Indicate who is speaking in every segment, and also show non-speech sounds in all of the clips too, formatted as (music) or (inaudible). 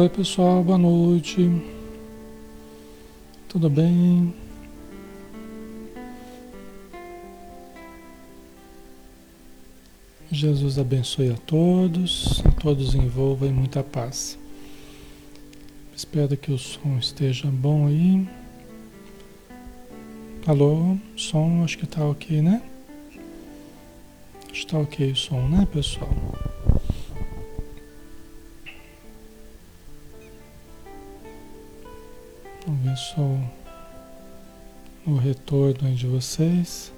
Speaker 1: Oi pessoal, boa noite. Tudo bem? Jesus abençoe a todos, a todos envolva em muita paz. Espero que o som esteja bom aí. Alô, som, acho que tá ok, né? Acho que tá ok o som, né, pessoal? Só o retorno de vocês.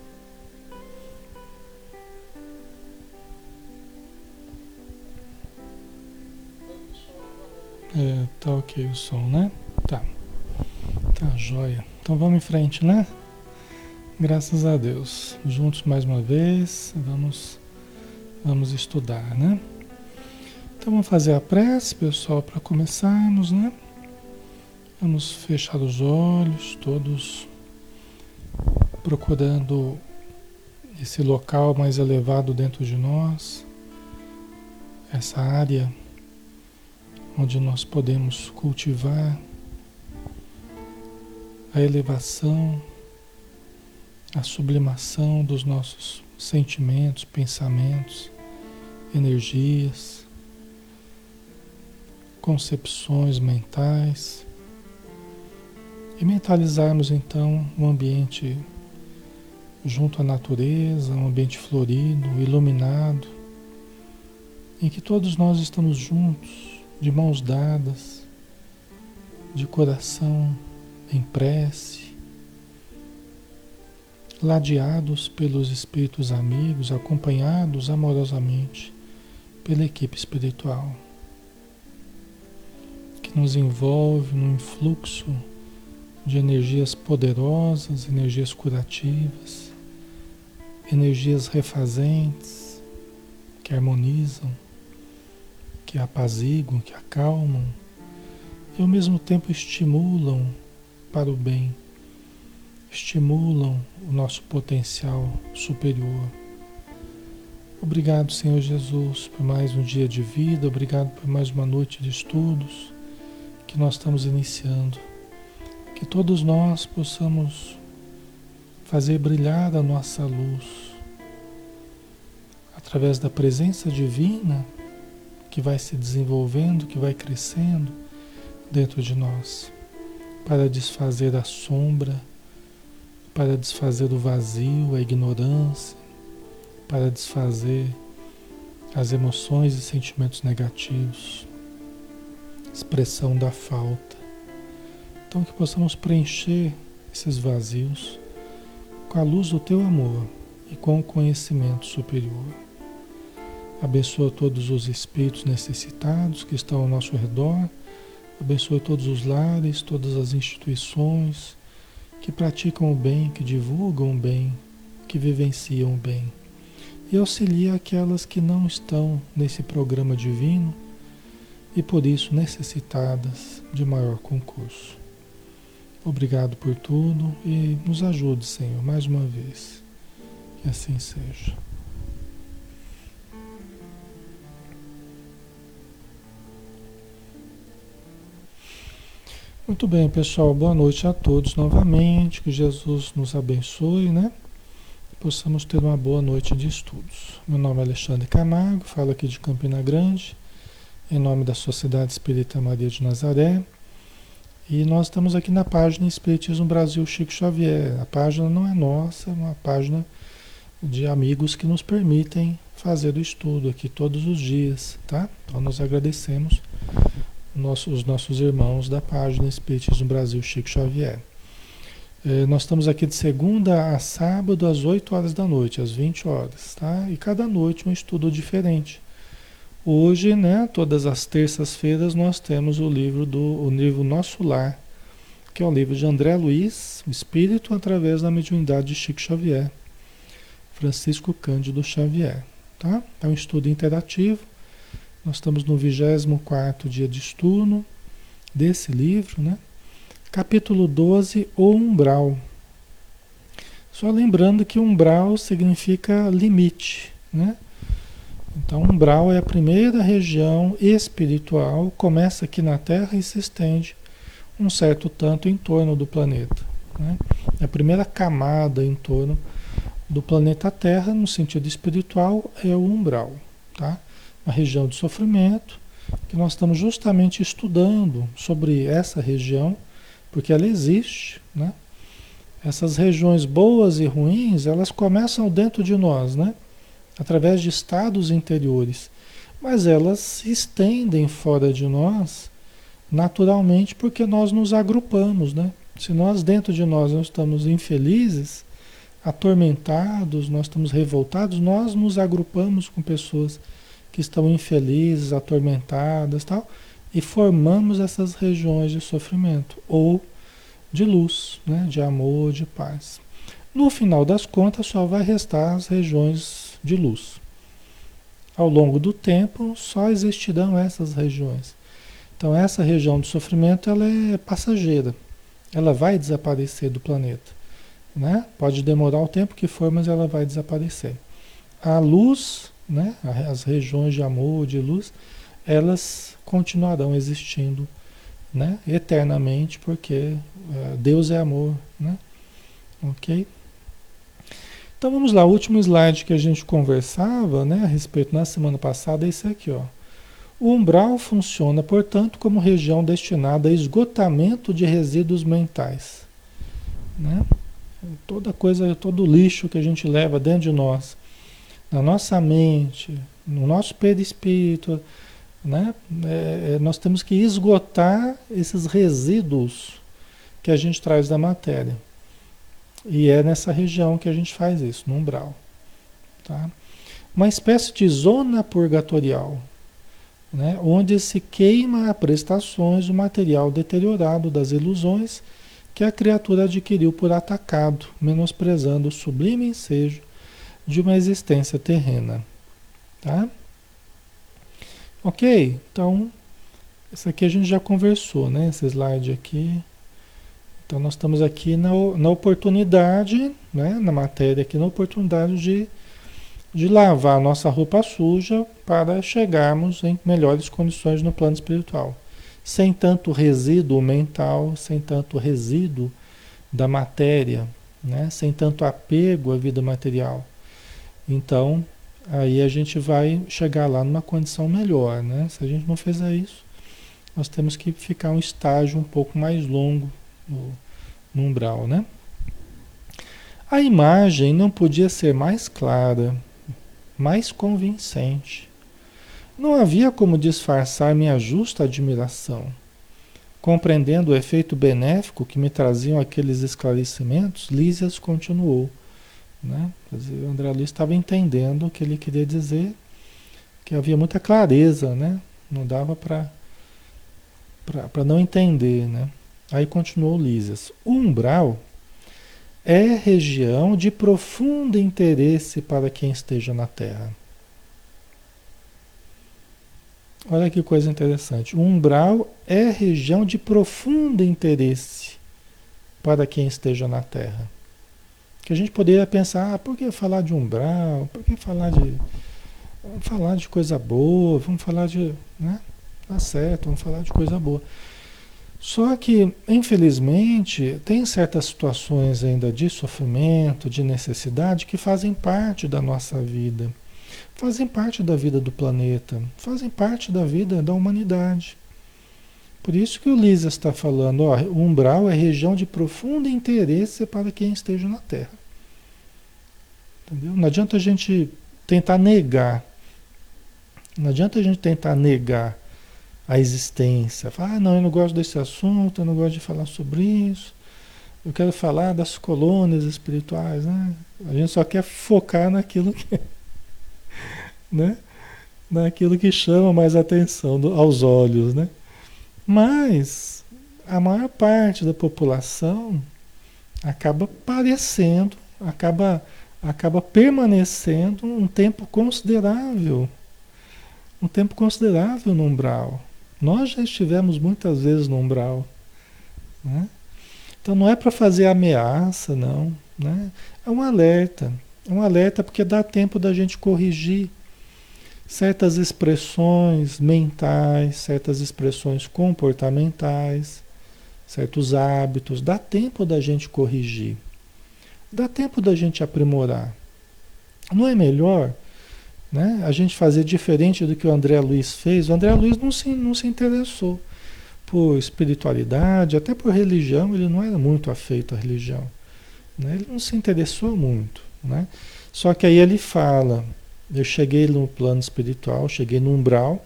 Speaker 1: É, tá ok o som, né? Tá. Tá joia. Então vamos em frente, né? Graças a Deus. Juntos mais uma vez, vamos vamos estudar, né? Então vamos fazer a prece, pessoal, para começarmos, né? Vamos fechar os olhos, todos procurando esse local mais elevado dentro de nós, essa área onde nós podemos cultivar a elevação, a sublimação dos nossos sentimentos, pensamentos, energias, concepções mentais e mentalizarmos então um ambiente junto à natureza, um ambiente florido, iluminado, em que todos nós estamos juntos de mãos dadas, de coração em prece, ladeados pelos espíritos amigos, acompanhados amorosamente pela equipe espiritual, que nos envolve num influxo de energias poderosas, energias curativas, energias refazentes, que harmonizam que apaziguam, que acalmam e ao mesmo tempo estimulam para o bem, estimulam o nosso potencial superior. Obrigado, Senhor Jesus, por mais um dia de vida, obrigado por mais uma noite de estudos que nós estamos iniciando. Que todos nós possamos fazer brilhar a nossa luz através da presença divina que vai se desenvolvendo, que vai crescendo dentro de nós, para desfazer a sombra, para desfazer o vazio, a ignorância, para desfazer as emoções e sentimentos negativos, expressão da falta. Então que possamos preencher esses vazios com a luz do teu amor e com o conhecimento superior. Abençoa todos os espíritos necessitados que estão ao nosso redor. Abençoa todos os lares, todas as instituições que praticam o bem, que divulgam o bem, que vivenciam o bem. E auxilia aquelas que não estão nesse programa divino e por isso necessitadas de maior concurso. Obrigado por tudo e nos ajude, Senhor, mais uma vez. Que assim seja. Muito bem, pessoal. Boa noite a todos novamente. Que Jesus nos abençoe, né? Possamos ter uma boa noite de estudos. Meu nome é Alexandre Camargo, falo aqui de Campina Grande, em nome da Sociedade Espírita Maria de Nazaré. E nós estamos aqui na página Espiritismo Brasil Chico Xavier. A página não é nossa, é uma página de amigos que nos permitem fazer o estudo aqui todos os dias, tá? Então nós agradecemos nosso, os nossos irmãos da página Espiritismo Brasil Chico Xavier. É, nós estamos aqui de segunda a sábado, às 8 horas da noite, às 20 horas, tá? E cada noite um estudo diferente. Hoje, né, todas as terças-feiras, nós temos o livro do o livro Nosso Lar, que é o livro de André Luiz, o Espírito através da mediunidade de Chico Xavier, Francisco Cândido Xavier, tá? É um estudo interativo nós estamos no 24 dia de estudo desse livro, né? Capítulo 12, o umbral. Só lembrando que umbral significa limite, né? Então, umbral é a primeira região espiritual, começa aqui na Terra e se estende um certo tanto em torno do planeta. Né? A primeira camada em torno do planeta Terra, no sentido espiritual, é o umbral. Tá? Uma região de sofrimento, que nós estamos justamente estudando sobre essa região, porque ela existe. Né? Essas regiões boas e ruins, elas começam dentro de nós, né? Através de estados interiores, mas elas se estendem fora de nós naturalmente porque nós nos agrupamos, né? Se nós dentro de nós não estamos infelizes, atormentados, nós estamos revoltados, nós nos agrupamos com pessoas que estão infelizes, atormentadas, tal, e formamos essas regiões de sofrimento ou de luz, né, de amor, de paz. No final das contas, só vai restar as regiões de luz. Ao longo do tempo, só existirão essas regiões. Então, essa região de sofrimento ela é passageira. Ela vai desaparecer do planeta. Né? Pode demorar o tempo que for, mas ela vai desaparecer. A luz, né? as regiões de amor, de luz, elas continuarão existindo né? eternamente, porque uh, Deus é amor. Né? Ok? Então vamos lá, o último slide que a gente conversava né, a respeito na semana passada é esse aqui. Ó. O umbral funciona, portanto, como região destinada a esgotamento de resíduos mentais. Né? Toda coisa, todo lixo que a gente leva dentro de nós, na nossa mente, no nosso perispírito, né? É, é nós temos que esgotar esses resíduos que a gente traz da matéria. E é nessa região que a gente faz isso, no umbral. Tá? Uma espécie de zona purgatorial, né? onde se queima a prestações o material deteriorado das ilusões que a criatura adquiriu por atacado, menosprezando o sublime ensejo de uma existência terrena. Tá? Ok? Então, isso aqui a gente já conversou, né? Esse slide aqui. Então, nós estamos aqui na, na oportunidade, né? na matéria aqui, na oportunidade de de lavar nossa roupa suja para chegarmos em melhores condições no plano espiritual. Sem tanto resíduo mental, sem tanto resíduo da matéria, né? sem tanto apego à vida material. Então, aí a gente vai chegar lá numa condição melhor. Né? Se a gente não fizer isso, nós temos que ficar um estágio um pouco mais longo no umbral. Né? A imagem não podia ser mais clara mais convincente. Não havia como disfarçar minha justa admiração. Compreendendo o efeito benéfico que me traziam aqueles esclarecimentos, Lísias continuou. Né? Quer dizer, o André Luiz estava entendendo o que ele queria dizer, que havia muita clareza, né? não dava para não entender. Né? Aí continuou Lísias. O umbral é região de profundo interesse para quem esteja na Terra. Olha que coisa interessante. O umbral é região de profundo interesse para quem esteja na Terra. Que a gente poderia pensar, ah, por que falar de umbral? Por que falar de. Vamos falar de coisa boa, vamos falar de. Né? Tá certo, vamos falar de coisa boa. Só que, infelizmente, tem certas situações ainda de sofrimento, de necessidade, que fazem parte da nossa vida, fazem parte da vida do planeta, fazem parte da vida da humanidade. Por isso que o Lisa está falando, ó, o umbral é região de profundo interesse para quem esteja na Terra. Entendeu? Não adianta a gente tentar negar. Não adianta a gente tentar negar a existência. Fala, ah, não, eu não gosto desse assunto, eu não gosto de falar sobre isso. Eu quero falar das colônias espirituais, né? A gente só quer focar naquilo que, (laughs) né? Naquilo que chama mais atenção do, aos olhos, né? Mas a maior parte da população acaba parecendo, acaba, acaba permanecendo um tempo considerável, um tempo considerável no umbral. Nós já estivemos muitas vezes no umbral. Né? Então não é para fazer ameaça, não. Né? É um alerta. É um alerta porque dá tempo da gente corrigir. certas expressões mentais, certas expressões comportamentais, certos hábitos. Dá tempo da gente corrigir, dá tempo da gente aprimorar. Não é melhor né, a gente fazer diferente do que o André Luiz fez? O André Luiz não se, não se interessou por espiritualidade, até por religião, ele não era muito afeito à religião. Né? Ele não se interessou muito. Né? Só que aí ele fala, eu cheguei no plano espiritual, cheguei no umbral,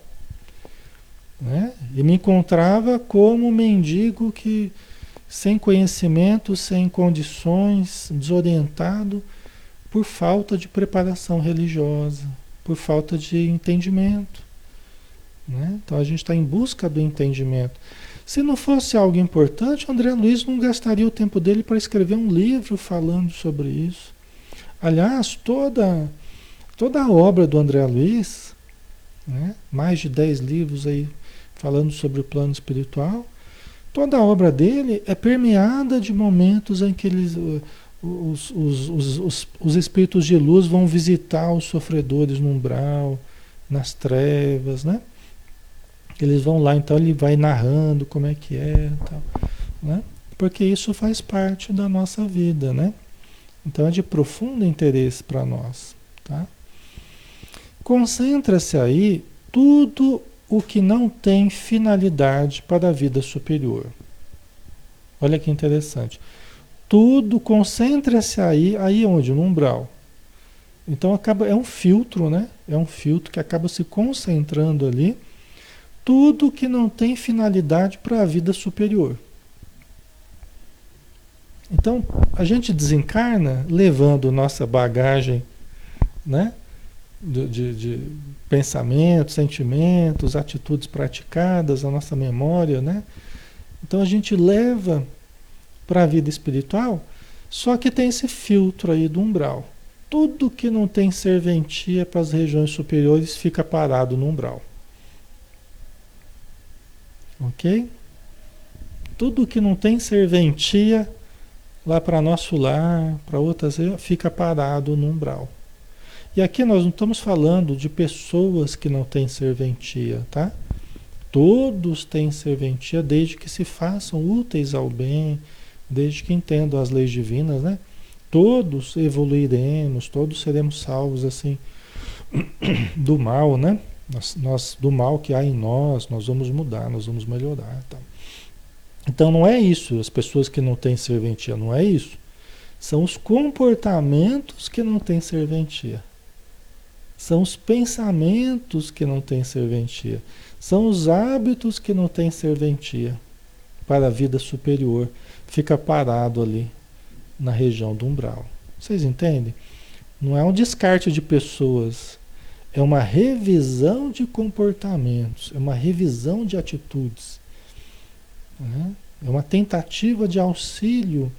Speaker 1: né? e me encontrava como um mendigo que, sem conhecimento, sem condições, desorientado, por falta de preparação religiosa, por falta de entendimento. Né? Então a gente está em busca do entendimento. Se não fosse algo importante, André Luiz não gastaria o tempo dele para escrever um livro falando sobre isso. Aliás, toda, toda a obra do André Luiz, né? mais de 10 livros aí falando sobre o plano espiritual, toda a obra dele é permeada de momentos em que eles, os, os, os, os, os espíritos de luz vão visitar os sofredores no umbral, nas trevas, né? Eles vão lá, então ele vai narrando como é que é, tal, né? Porque isso faz parte da nossa vida, né? Então é de profundo interesse para nós, tá? Concentra-se aí tudo o que não tem finalidade para a vida superior. Olha que interessante. Tudo concentra-se aí, aí onde? No umbral. Então acaba é um filtro, né? É um filtro que acaba se concentrando ali tudo que não tem finalidade para a vida superior. Então, a gente desencarna levando nossa bagagem, né? De, de, de, pensamentos, sentimentos, atitudes praticadas, a nossa memória, né? Então a gente leva para a vida espiritual, só que tem esse filtro aí do umbral. Tudo que não tem serventia para as regiões superiores fica parado no umbral. Ok? Tudo que não tem serventia lá para nosso lar, para outras, fica parado no umbral. E aqui nós não estamos falando de pessoas que não têm serventia, tá? Todos têm serventia desde que se façam úteis ao bem, desde que entendam as leis divinas, né? Todos evoluiremos, todos seremos salvos assim (clears throat) do mal, né? Nós, nós, do mal que há em nós, nós vamos mudar, nós vamos melhorar. Tá? Então não é isso, as pessoas que não têm serventia, não é isso. São os comportamentos que não têm serventia. São os pensamentos que não têm serventia. São os hábitos que não têm serventia para a vida superior. Fica parado ali na região do umbral. Vocês entendem? Não é um descarte de pessoas é uma revisão de comportamentos, é uma revisão de atitudes. Né? É uma tentativa de auxílio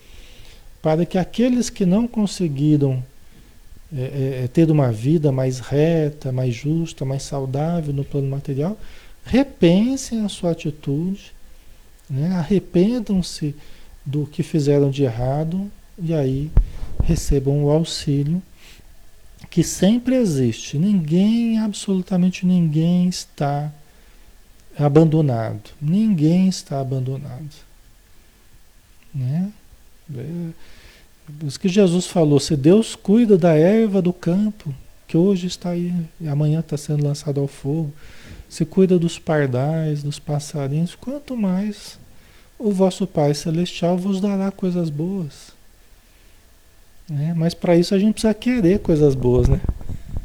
Speaker 1: para que aqueles que não conseguiram é, é, é, ter uma vida mais reta, mais justa, mais saudável no plano material, repensem a sua atitude, né? arrependam-se do que fizeram de errado e aí recebam o auxílio que sempre existe. Ninguém, absolutamente ninguém está abandonado. Ninguém está abandonado. Né? É, isso que Jesus falou: se Deus cuida da erva do campo, que hoje está aí e amanhã está sendo lançado ao fogo, se cuida dos pardais, dos passarinhos, quanto mais o vosso Pai Celestial vos dará coisas boas. Né? Mas para isso a gente precisa querer coisas boas, né?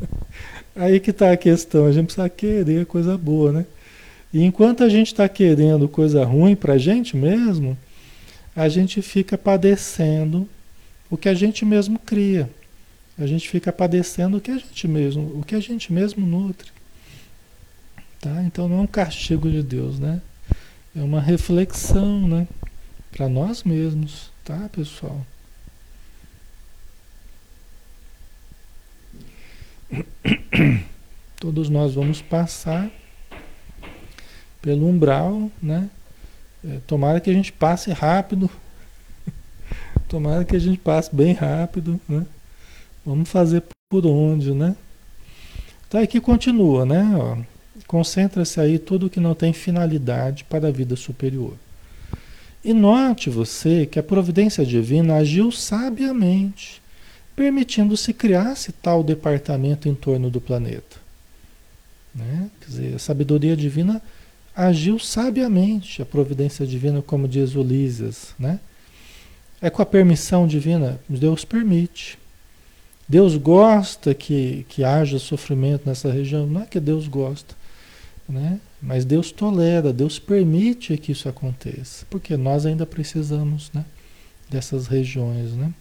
Speaker 1: (laughs) Aí que está a questão, a gente precisa querer coisa boa, né? E enquanto a gente está querendo coisa ruim para a gente mesmo, a gente fica padecendo o que a gente mesmo cria. A gente fica padecendo o que a gente mesmo, o que a gente mesmo nutre. Tá? Então não é um castigo de Deus, né? É uma reflexão, né? Para nós mesmos, tá, pessoal? (coughs) Todos nós vamos passar pelo umbral, né? É, tomara que a gente passe rápido. (laughs) tomara que a gente passe bem rápido, né? Vamos fazer por onde, né? Então aqui continua, né? Concentra-se aí tudo que não tem finalidade para a vida superior. E note você que a providência divina agiu sabiamente, permitindo-se criar-se tal departamento em torno do planeta. Né? Quer dizer, a sabedoria divina agiu sabiamente, a providência divina, como diz Ulisses, né? É com a permissão divina, Deus permite. Deus gosta que, que haja sofrimento nessa região, não é que Deus gosta, né? Mas Deus tolera, Deus permite que isso aconteça, porque nós ainda precisamos, né? Dessas regiões, né?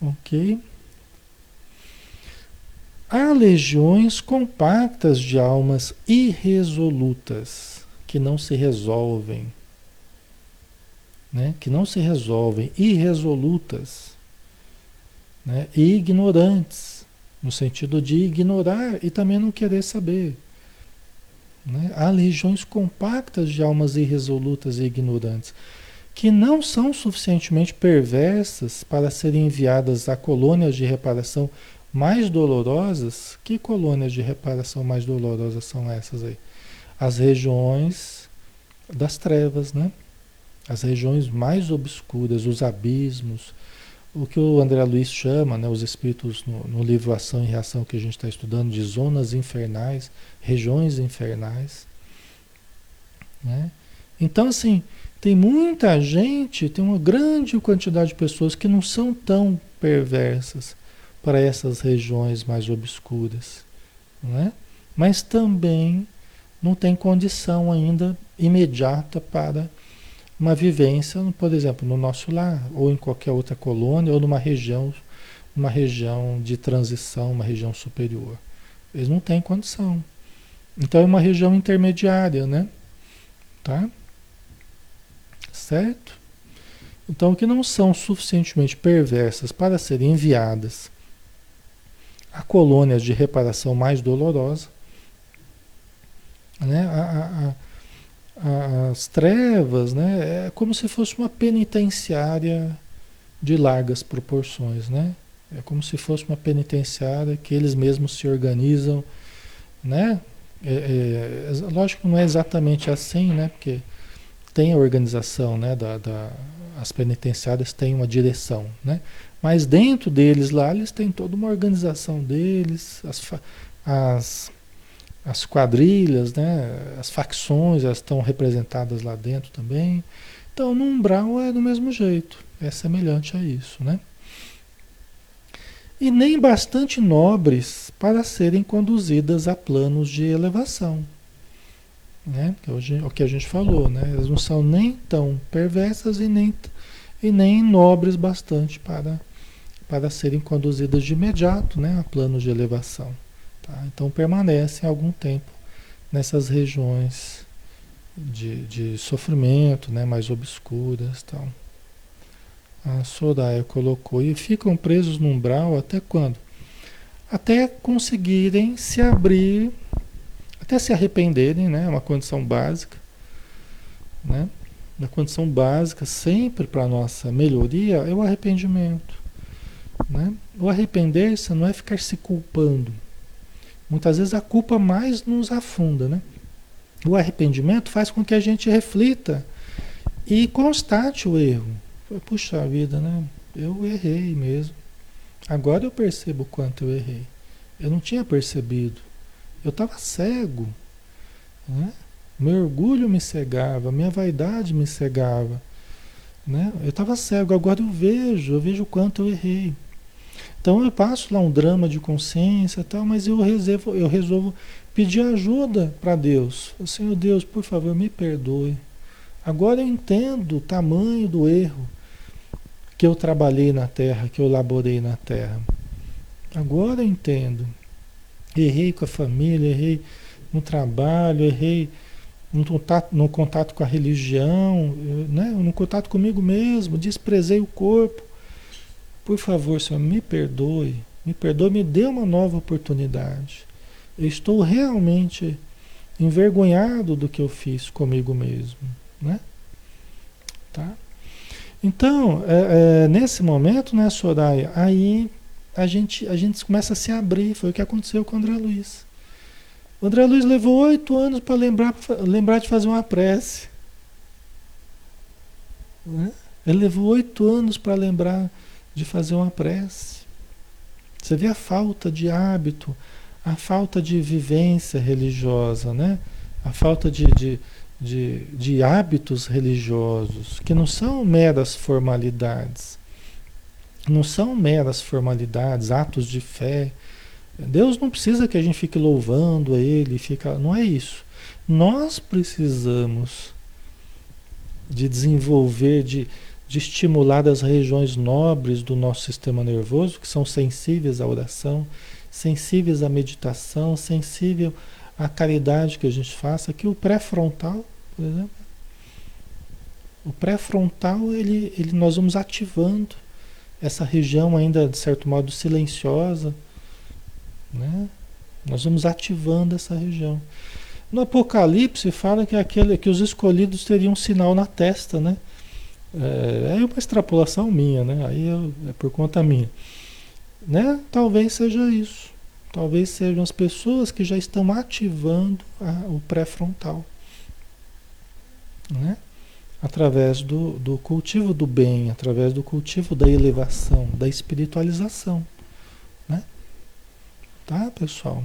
Speaker 1: Ok? Há legiões compactas de almas irresolutas que não se resolvem, né? Que não se resolvem, irresolutas, né? E ignorantes, no sentido de ignorar e também não querer saber. Né? Há legiões compactas de almas irresolutas e ignorantes, que não são suficientemente perversas para serem enviadas a colônias de reparação mais dolorosas. Que colônias de reparação mais dolorosas são essas aí? As regiões das trevas, né? As regiões mais obscuras, os abismos, o que o André Luiz chama, né, os espíritos no, no livro Ação e Reação que a gente está estudando, de zonas infernais, regiões infernais. Né? Então, assim, tem muita gente, tem uma grande quantidade de pessoas que não são tão perversas para essas regiões mais obscuras, né? mas também não tem condição ainda imediata para uma vivência, por exemplo, no nosso lar, ou em qualquer outra colônia, ou numa região, uma região de transição, uma região superior. Eles não têm condição. Então é uma região intermediária, né? Tá? Certo? Então, que não são suficientemente perversas para serem enviadas a colônias de reparação mais dolorosa, né? A, a, as trevas, né? É como se fosse uma penitenciária de largas proporções, né? É como se fosse uma penitenciária que eles mesmos se organizam, né? É, é, lógico que não é exatamente assim, né? Porque tem a organização, né? Da, da, as penitenciárias têm uma direção, né? Mas dentro deles lá, eles têm toda uma organização deles, as, as as quadrilhas, né, as facções, elas estão representadas lá dentro também. Então, no umbral é do mesmo jeito, é semelhante a isso, né? E nem bastante nobres para serem conduzidas a planos de elevação. Né? Hoje, o que a gente falou, né? Elas não são nem tão perversas e nem, e nem nobres bastante para, para serem conduzidas de imediato né? a planos de elevação. Tá? Então permanecem algum tempo nessas regiões de, de sofrimento, né, mais obscuras. Tal. A Soraya colocou, e ficam presos no umbral até quando? Até conseguirem se abrir, até se arrependerem, né? É uma condição básica. Né? A condição básica sempre para a nossa melhoria é o arrependimento. Né? O arrepender-se não é ficar se culpando. Muitas vezes a culpa mais nos afunda, né? O arrependimento faz com que a gente reflita e constate o erro. Puxa vida, né? Eu errei mesmo. Agora eu percebo quanto eu errei. Eu não tinha percebido. Eu estava cego. Né? Meu orgulho me cegava, minha vaidade me cegava. Né? Eu estava cego, agora eu vejo, eu vejo o quanto eu errei. Então eu passo lá um drama de consciência tal, mas eu reservo, eu resolvo pedir ajuda para Deus. Senhor Deus, por favor, me perdoe. Agora eu entendo o tamanho do erro que eu trabalhei na terra, que eu laborei na terra. Agora eu entendo. Errei com a família, errei no trabalho, errei no contato, no contato com a religião, né? no contato comigo mesmo, desprezei o corpo. Por favor, Senhor, me perdoe, me perdoe, me dê uma nova oportunidade. Eu estou realmente envergonhado do que eu fiz comigo mesmo, né? Tá? Então, é, é, nesse momento, né, Soraya, aí a gente, a gente começa a se abrir. Foi o que aconteceu com o André Luiz. O André Luiz levou oito anos para lembrar, lembrar de fazer uma prece. Né? Ele levou oito anos para lembrar de fazer uma prece. Você vê a falta de hábito, a falta de vivência religiosa, né? a falta de, de, de, de hábitos religiosos, que não são meras formalidades. Não são meras formalidades, atos de fé. Deus não precisa que a gente fique louvando a Ele, fica, não é isso. Nós precisamos de desenvolver, de, de estimular as regiões nobres do nosso sistema nervoso, que são sensíveis à oração, sensíveis à meditação, sensível à caridade que a gente faça, que o pré-frontal, por exemplo. O pré-frontal, ele, ele, nós vamos ativando essa região ainda, de certo modo, silenciosa, né? Nós vamos ativando essa região. No Apocalipse fala que, aquele, que os escolhidos teriam um sinal na testa, né? É, é uma extrapolação minha, né? Aí eu, é por conta minha. Né? Talvez seja isso. Talvez sejam as pessoas que já estão ativando a, o pré-frontal. Né? Através do, do cultivo do bem, através do cultivo da elevação, da espiritualização. Né? Tá, pessoal?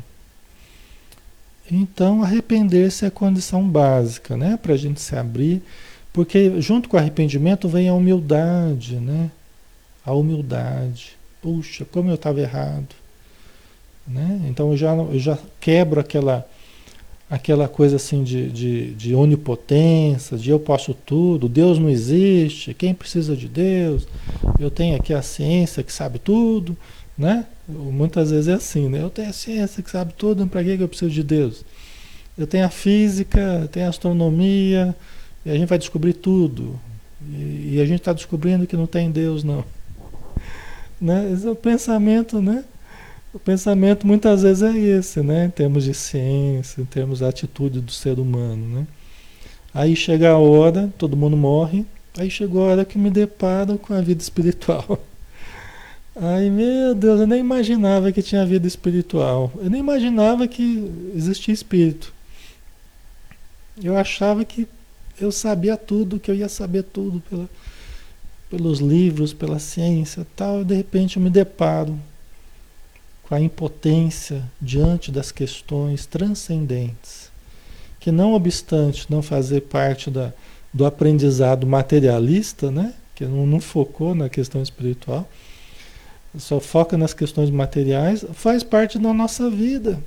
Speaker 1: Então, arrepender-se é a condição básica, né? Para a gente se abrir porque junto com o arrependimento vem a humildade, né? A humildade. Puxa, como eu estava errado. Né? Então eu já, eu já quebro aquela, aquela coisa assim de, de, de onipotência, de eu posso tudo, Deus não existe, quem precisa de Deus? Eu tenho aqui a ciência que sabe tudo, né? Muitas vezes é assim, né? Eu tenho a ciência que sabe tudo, para que eu preciso de Deus? Eu tenho a física, tenho a astronomia, a gente vai descobrir tudo. E, e a gente está descobrindo que não tem Deus, não. (laughs) Né? Esse é o pensamento, né? O pensamento muitas vezes é esse, né? Em termos de ciência, em termos da atitude do ser humano, né? Aí chega a hora, todo mundo morre, aí chegou a hora que me deparo com a vida espiritual. (laughs) Ai meu Deus, eu nem imaginava que tinha vida espiritual. Eu nem imaginava que existia espírito. Eu achava que eu sabia tudo, que eu ia saber tudo pela, pelos livros, pela ciência tal, e de repente eu me deparo com a impotência diante das questões transcendentes, que não obstante não fazer parte da, do aprendizado materialista, né, que não, não focou na questão espiritual, só foca nas questões materiais, faz parte da nossa vida,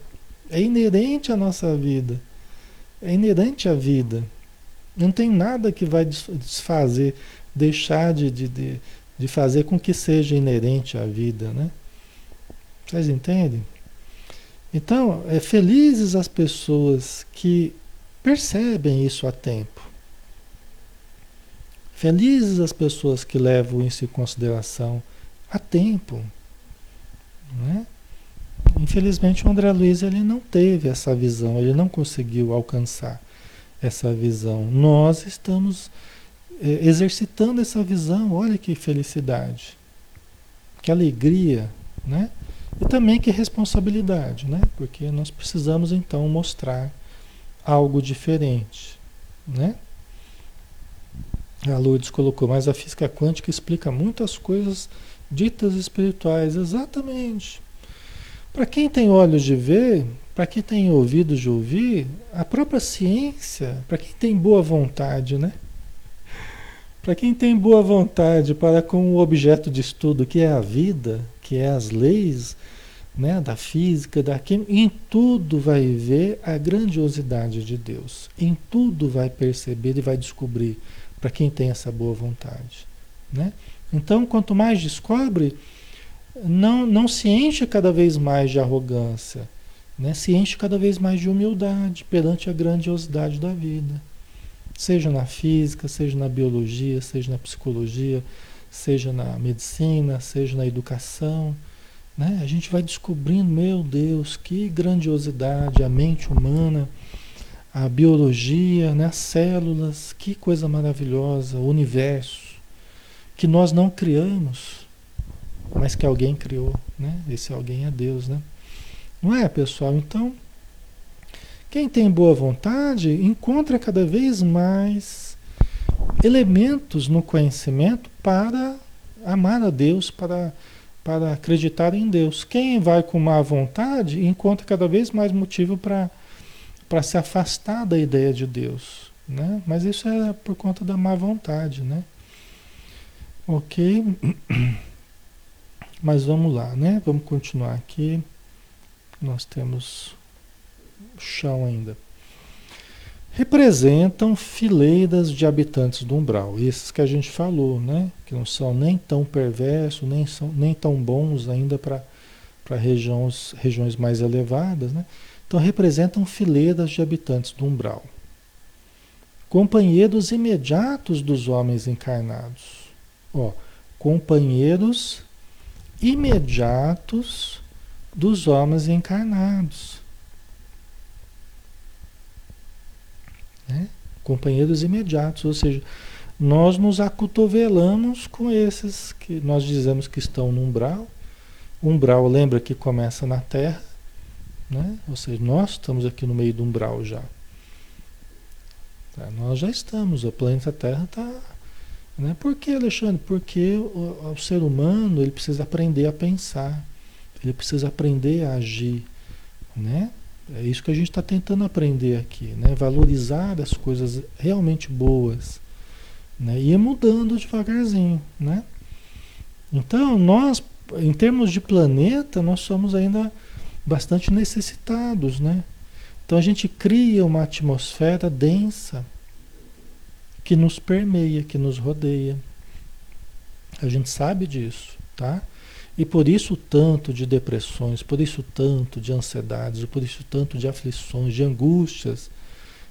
Speaker 1: é inerente à nossa vida, é inerente à vida. Não tem nada que vai desfazer, deixar de, de, de, de fazer com que seja inerente à vida, né? Vocês entendem? Então, é felizes as pessoas que percebem isso a tempo. Felizes as pessoas que levam isso em consideração a tempo. Né? Infelizmente o André Luiz ele não teve essa visão, ele não conseguiu alcançar essa visão. Nós estamos é, exercitando essa visão. Olha que felicidade, que alegria, né? E também que responsabilidade, né? Porque nós precisamos então mostrar algo diferente, né? A Lourdes colocou, mas a física quântica explica muitas coisas ditas espirituais, exatamente. Para quem tem olhos de ver, para quem tem ouvidos de ouvir, a própria ciência, para quem tem boa vontade, né? Para quem tem boa vontade para com o objeto de estudo que é a vida, que é as leis, né, da física, da química, em tudo vai ver a grandiosidade de Deus. Em tudo vai perceber e vai descobrir para quem tem essa boa vontade, né? Então, quanto mais descobre, não não se enche cada vez mais de arrogância né, se enche cada vez mais de humildade perante a grandiosidade da vida. Seja na física, seja na biologia, seja na psicologia, seja na medicina, seja na educação. Né? A gente vai descobrindo, meu Deus, que grandiosidade a mente humana, a biologia, né? as células, que coisa maravilhosa, o universo, que nós não criamos. mas que alguém criou, né? Esse alguém é Deus, né? Não é, pessoal? Então, quem tem boa vontade encontra cada vez mais elementos no conhecimento para amar a Deus, para, para acreditar em Deus. Quem vai com má vontade encontra cada vez mais motivo para se afastar da ideia de Deus. Né? Mas isso é por conta da má vontade. Né? Ok? (clears throat) Mas vamos lá, né? Vamos continuar aqui. Nós temos chão ainda. Representam fileiras de habitantes do umbral, esses que a gente falou, né? Que não são nem tão perversos, nem, são, nem tão bons ainda para regiões, regiões mais elevadas, né? Então representam fileiras de habitantes do umbral. Companheiros imediatos dos homens encarnados. Ó, companheiros imediatos dos homens encarnados. Né? Companheiros imediatos, ou seja, nós nos acotovelamos com esses que nós dizemos que estão no umbral. Umbral, lembra que começa na Terra, né? ou seja, nós estamos aqui no meio do umbral já. Tá? Nós já estamos, o planeta Terra está. Né? Por que, Alexandre? Porque o, o ser humano ele precisa aprender a pensar, ele precisa aprender a agir. Né? É isso que a gente está tentando aprender aqui, né? Valorizar as coisas realmente boas, né? E ir mudando devagarzinho, né? Então, nós, em termos de planeta, nós somos ainda bastante necessitados, né? Então a gente cria uma atmosfera densa que nos permeia, que nos rodeia. A gente sabe disso, tá? E por isso tanto de depressões, por isso tanto de ansiedades, por isso tanto de aflições, de angústias,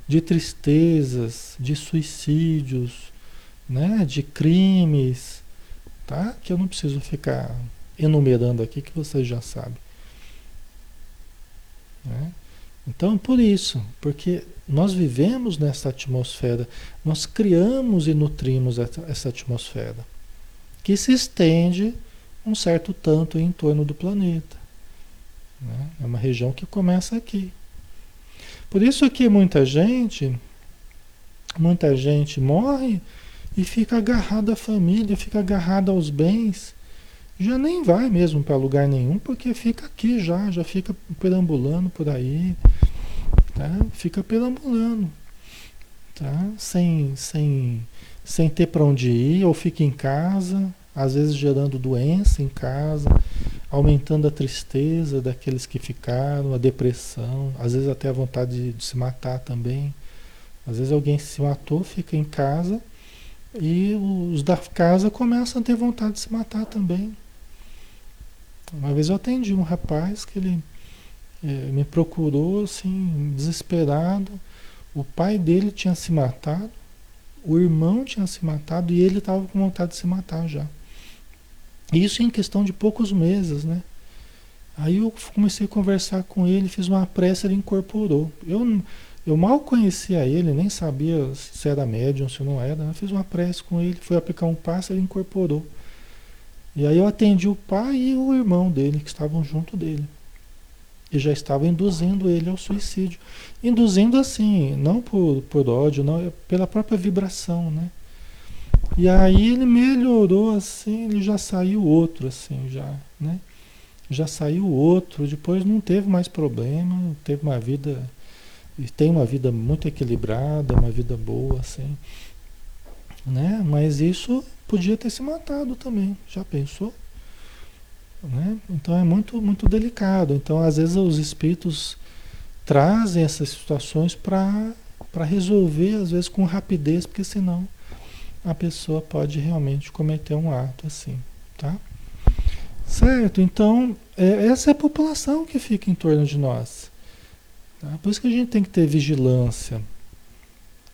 Speaker 1: de tristezas, de suicídios, né, de crimes, tá? Que eu não preciso ficar enumerando aqui que vocês já sabem. Né? Então, por isso, porque nós vivemos nessa atmosfera, nós criamos e nutrimos essa, essa atmosfera que se estende um certo tanto em torno do planeta. Né? É uma região que começa aqui. Por isso que muita gente, muita gente morre e fica agarrado à família, fica agarrado aos bens, já nem vai mesmo para lugar nenhum, porque fica aqui já, já fica perambulando por aí, tá? Fica perambulando, tá? Sem, sem, sem ter para onde ir, ou fica em casa, às vezes gerando doença em casa, aumentando a tristeza daqueles que ficaram, a depressão, às vezes até a vontade de, de se matar também. Às vezes alguém se matou, fica em casa e os da casa começam a ter vontade de se matar também. Uma vez eu atendi um rapaz que ele é, me procurou assim, desesperado. O pai dele tinha se matado, o irmão tinha se matado e ele estava com vontade de se matar já. Isso em questão de poucos meses, né? Aí eu comecei a conversar com ele, fiz uma prece, ele incorporou. Eu, eu mal conhecia ele, nem sabia se era médium, se não era. Eu fiz uma prece com ele, fui aplicar um passo, ele incorporou. E aí eu atendi o pai e o irmão dele, que estavam junto dele. E já estavam induzindo ele ao suicídio. Induzindo assim, não por, por ódio, não, é pela própria vibração, né? E aí ele melhorou assim, ele já saiu outro assim, já, né? Já saiu outro, depois não teve mais problema, teve uma vida tem uma vida muito equilibrada, uma vida boa assim, né? Mas isso podia ter se matado também, já pensou? Né? Então é muito muito delicado. Então às vezes os espíritos trazem essas situações para para resolver às vezes com rapidez, porque senão a pessoa pode realmente cometer um ato assim, tá? Certo? Então, é, essa é a população que fica em torno de nós. Tá? Por isso que a gente tem que ter vigilância.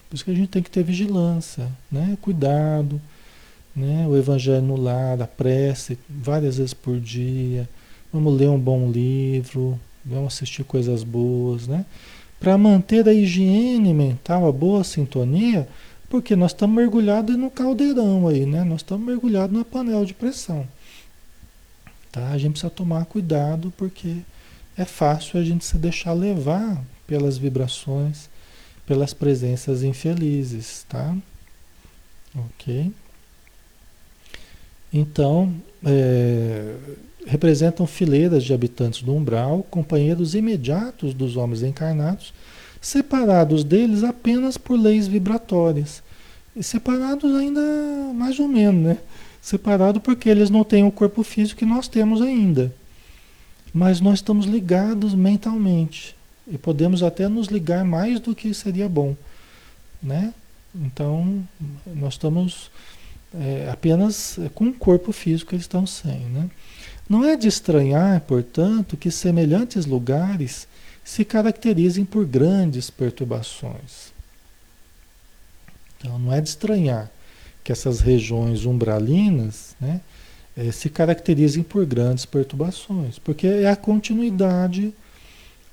Speaker 1: Por isso que a gente tem que ter vigilância, né? Cuidado, né? O evangelho no lar, a prece, várias vezes por dia. Vamos ler um bom livro, vamos assistir coisas boas, né? Para manter a higiene mental, a boa sintonia, porque nós estamos mergulhados no caldeirão aí, né? Nós estamos mergulhados na panela de pressão. Tá? A gente precisa tomar cuidado porque é fácil a gente se deixar levar pelas vibrações, pelas presenças infelizes, tá? Ok? Então, é, representam fileiras de habitantes do umbral, companheiros imediatos dos homens encarnados, separados deles apenas por leis vibratórias. E separados ainda mais ou menos, né? Separado porque eles não têm o corpo físico que nós temos ainda. Mas nós estamos ligados mentalmente. E podemos até nos ligar mais do que seria bom. Né? Então, nós estamos é, apenas com o corpo físico eles estão sem. Né? Não é de estranhar, portanto, que semelhantes lugares se caracterizem por grandes perturbações. Então, não é de estranhar que essas regiões umbralinas né, eh, se caracterizem por grandes perturbações, porque é a continuidade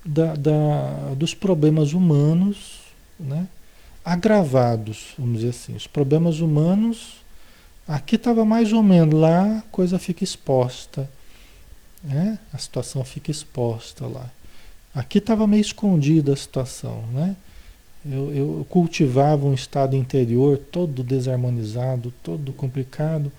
Speaker 1: da, da, dos problemas humanos né, agravados, vamos dizer assim. Os problemas humanos, aqui estava mais ou menos, lá a coisa fica exposta, né, a situação fica exposta lá. Aqui estava meio escondida a situação, né? Eu, eu, cultivava um estado interior todo desarmonizado, todo complicado,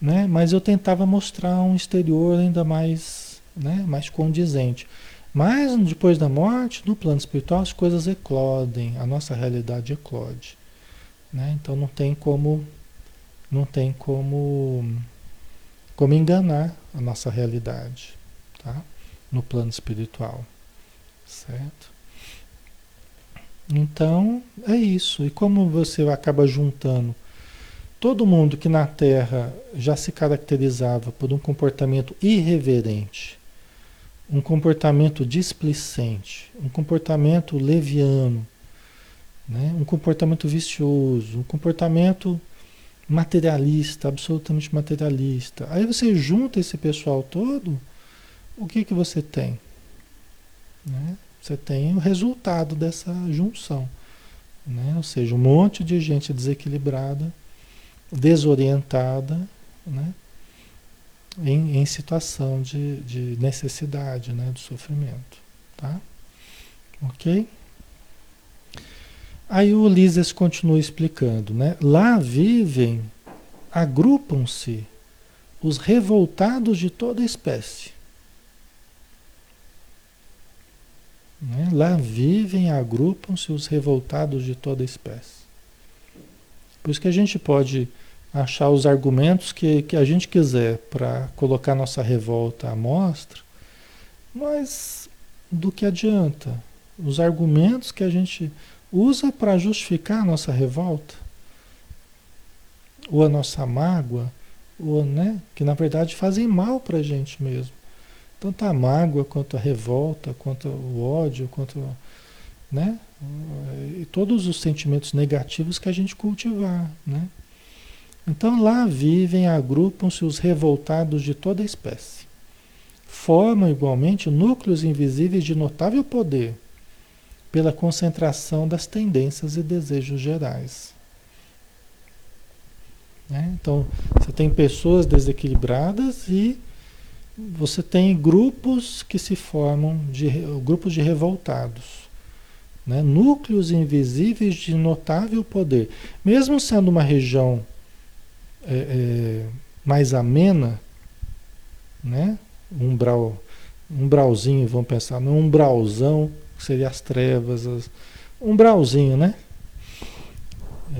Speaker 1: né? mas eu tentava mostrar um exterior ainda mais, né? mais condizente. Mas depois da morte, no plano espiritual, as coisas eclodem, a nossa realidade eclode. Né? Então não tem como não tem como como enganar a nossa realidade, tá? No plano espiritual, certo? Então, é isso. E como você acaba juntando todo mundo que na Terra já se caracterizava por um comportamento irreverente, um comportamento displicente, um comportamento leviano, né? um comportamento vicioso, um comportamento materialista, absolutamente materialista. Aí você junta esse pessoal todo, o que, que você tem? Né? Você tem o resultado dessa junção. Né? Ou seja, um monte de gente desequilibrada, desorientada, né? em, em situação de, de necessidade, né? do sofrimento. Tá? Ok? Aí o Ulisses continua explicando, né? Lá vivem, agrupam-se os revoltados de toda espécie. Né? Lá vivem, agrupam-se os revoltados de toda espécie. Por isso que a gente pode achar os argumentos que, que a gente quiser para colocar nossa revolta à mostra, mas do que adianta? Os argumentos que a gente usa para justificar a nossa revolta, ou a nossa mágoa, ou, né, que na verdade fazem mal para a gente mesmo. Tanto a mágoa, quanto a revolta, quanto o ódio, quanto. Né? E todos os sentimentos negativos que a gente cultivar. Né? Então lá vivem, agrupam-se os revoltados de toda espécie. Formam igualmente núcleos invisíveis de notável poder, pela concentração das tendências e desejos gerais. Né? Então, você tem pessoas desequilibradas e você tem grupos que se formam de grupos de revoltados, né? núcleos invisíveis de notável poder. Mesmo sendo uma região é, é, mais amena, né? um umbral, umbralzinho, vamos pensar, um umbralzão, que seria as trevas, as, umbralzinho, né?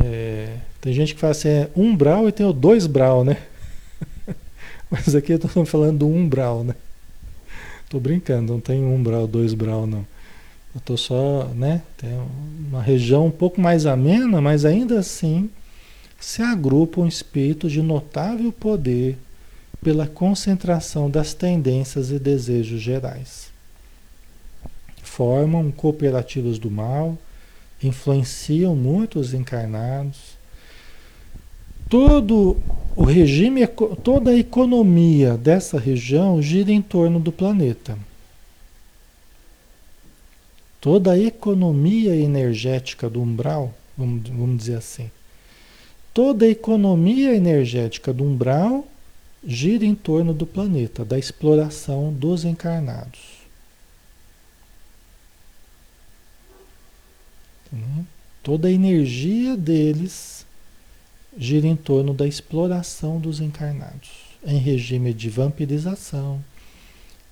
Speaker 1: É, tem gente que fala assim, é umbral e tem o dois brau, né? Mas aqui eu estou falando do umbral, né? Estou brincando, não tem um brau, dois brau, não. Eu estou só, né? Tem uma região um pouco mais amena, mas ainda assim se agrupam espíritos de notável poder pela concentração das tendências e desejos gerais. Formam cooperativas do mal, influenciam muitos encarnados. Todo o regime, toda a economia dessa região gira em torno do planeta. Toda a economia energética do umbral, vamos, vamos dizer assim, toda a economia energética do umbral gira em torno do planeta, da exploração dos encarnados. Né? Toda a energia deles gira em torno da exploração dos encarnados, em regime de vampirização,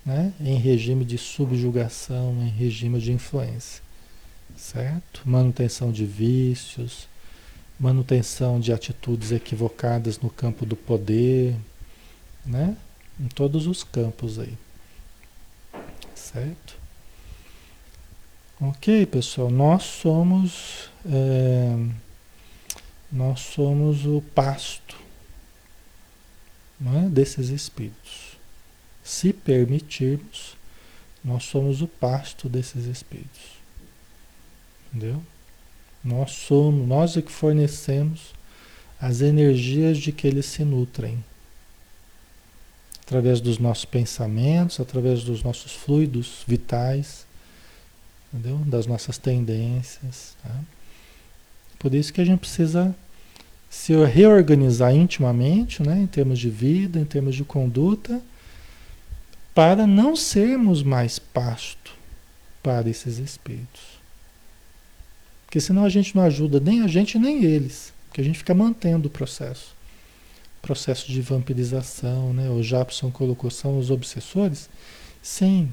Speaker 1: né? em regime de subjugação, em regime de influência, certo? Manutenção de vícios, manutenção de atitudes equivocadas no campo do poder, né? Em todos os campos aí, certo? Ok, pessoal, nós somos é, nós somos o pasto é? desses espíritos. Se permitirmos, nós somos o pasto desses espíritos. Entendeu? Nós somos, nós é que fornecemos as energias de que eles se nutrem. Através dos nossos pensamentos, através dos nossos fluidos vitais, entendeu? das nossas tendências. Tá? Por isso que a gente precisa se reorganizar intimamente, né, em termos de vida, em termos de conduta, para não sermos mais pasto para esses espíritos. Porque senão a gente não ajuda nem a gente nem eles, porque a gente fica mantendo o processo. Processo de vampirização, né? O Japson colocou, são os obsessores? Sim,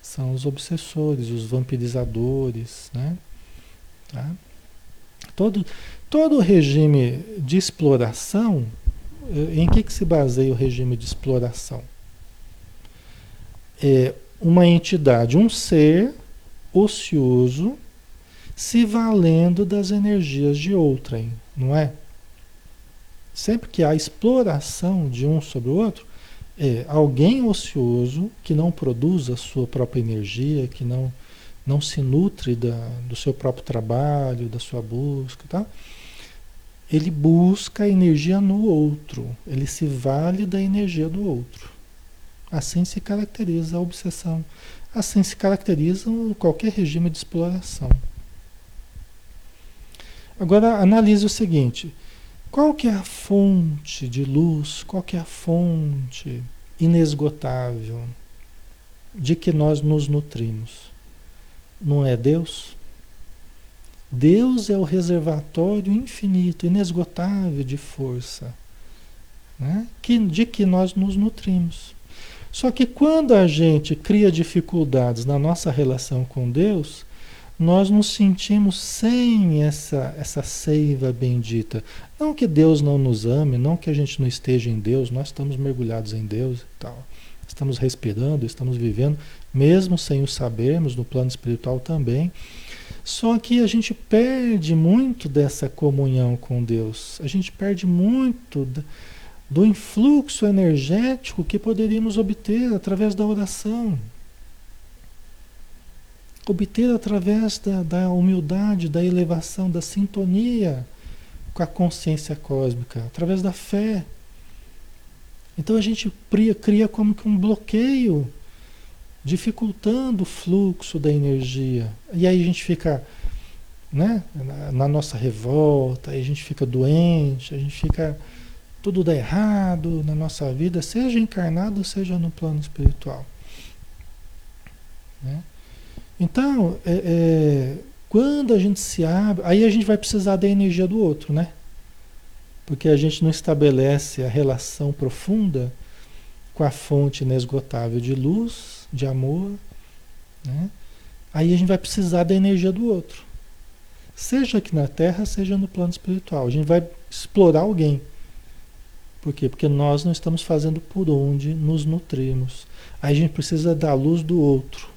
Speaker 1: são os obsessores, os vampirizadores, né? Tá? Todo, todo regime de exploração, eh, em que, que se baseia o regime de exploração? É uma entidade, um ser ocioso, se valendo das energias de outrem, não é? Sempre que há exploração de um sobre o outro, é alguém ocioso que não produz a sua própria energia, que não, não se nutre da, do seu próprio trabalho, da sua busca, tá? Ele busca energia no outro, ele se vale da energia do outro. Assim se caracteriza a obsessão. Assim se caracteriza qualquer regime de exploração. Agora analise o seguinte: qual que é a fonte de luz? Qual que é a fonte inesgotável de que nós nos nutrimos? Não é Deus? Deus é o reservatório infinito, inesgotável de força, né? que, de que nós nos nutrimos. Só que quando a gente cria dificuldades na nossa relação com Deus, nós nos sentimos sem essa, essa seiva bendita. Não que Deus não nos ame, não que a gente não esteja em Deus, nós estamos mergulhados em Deus e tal. Estamos respirando, estamos vivendo, mesmo sem o sabermos, no plano espiritual também. Só que a gente perde muito dessa comunhão com Deus. A gente perde muito do influxo energético que poderíamos obter através da oração obter através da, da humildade, da elevação, da sintonia com a consciência cósmica, através da fé. Então a gente cria, cria como que um bloqueio, dificultando o fluxo da energia. E aí a gente fica né, na, na nossa revolta, aí a gente fica doente, a gente fica. Tudo dá errado na nossa vida, seja encarnado, seja no plano espiritual. Né? Então, é, é, quando a gente se abre, aí a gente vai precisar da energia do outro, né? Porque a gente não estabelece a relação profunda com a fonte inesgotável de luz, de amor, né? Aí a gente vai precisar da energia do outro. Seja aqui na Terra, seja no plano espiritual. A gente vai explorar alguém. Por quê? Porque nós não estamos fazendo por onde nos nutrimos. Aí a gente precisa da luz do outro.